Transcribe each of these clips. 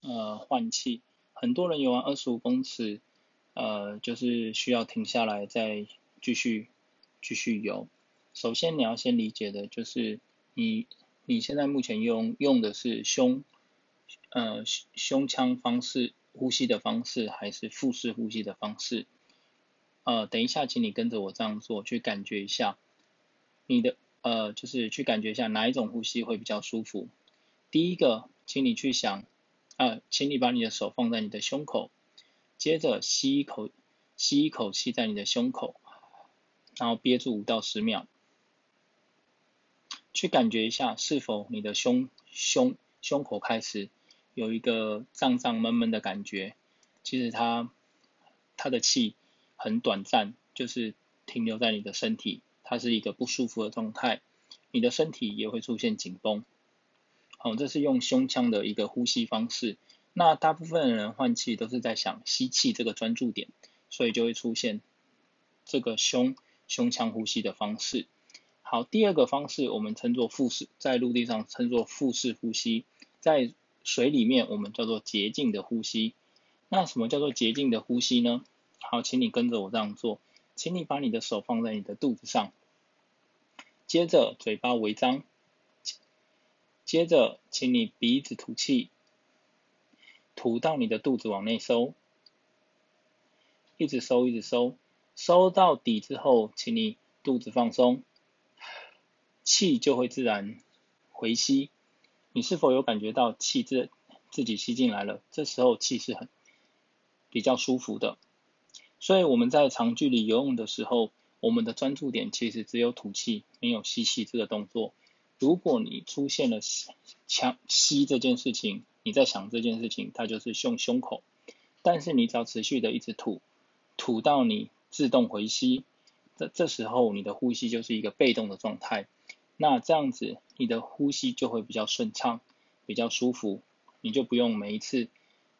呃换气，很多人游完二十五公尺，呃就是需要停下来再继续继续游。首先你要先理解的就是你你现在目前用用的是胸呃胸腔方式呼吸的方式，还是腹式呼吸的方式？呃，等一下，请你跟着我这样做，去感觉一下你的呃，就是去感觉一下哪一种呼吸会比较舒服。第一个，请你去想，啊，请你把你的手放在你的胸口，接着吸一口，吸一口气在你的胸口，然后憋住五到十秒，去感觉一下是否你的胸胸胸口开始有一个胀胀闷闷的感觉。其实它它的气。很短暂，就是停留在你的身体，它是一个不舒服的状态，你的身体也会出现紧绷。好，这是用胸腔的一个呼吸方式。那大部分人换气都是在想吸气这个专注点，所以就会出现这个胸胸腔呼吸的方式。好，第二个方式我们称作腹式，在陆地上称作腹式呼吸，在水里面我们叫做洁净的呼吸。那什么叫做洁净的呼吸呢？好，请你跟着我这样做，请你把你的手放在你的肚子上，接着嘴巴微张，接着请你鼻子吐气，吐到你的肚子往内收，一直收一直收，收到底之后，请你肚子放松，气就会自然回吸。你是否有感觉到气自自己吸进来了？这时候气是很比较舒服的。所以我们在长距离游泳的时候，我们的专注点其实只有吐气，没有吸气这个动作。如果你出现了强吸这件事情，你在想这件事情，它就是胸胸口。但是你只要持续的一直吐，吐到你自动回吸，这这时候你的呼吸就是一个被动的状态。那这样子你的呼吸就会比较顺畅，比较舒服，你就不用每一次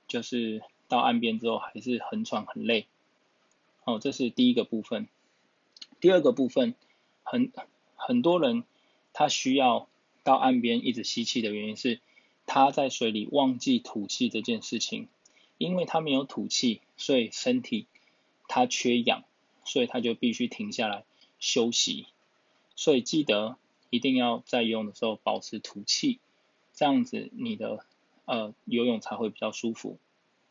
就是到岸边之后还是很喘很累。哦，这是第一个部分。第二个部分，很很多人他需要到岸边一直吸气的原因是，他在水里忘记吐气这件事情，因为他没有吐气，所以身体他缺氧，所以他就必须停下来休息。所以记得一定要在游泳的时候保持吐气，这样子你的呃游泳才会比较舒服。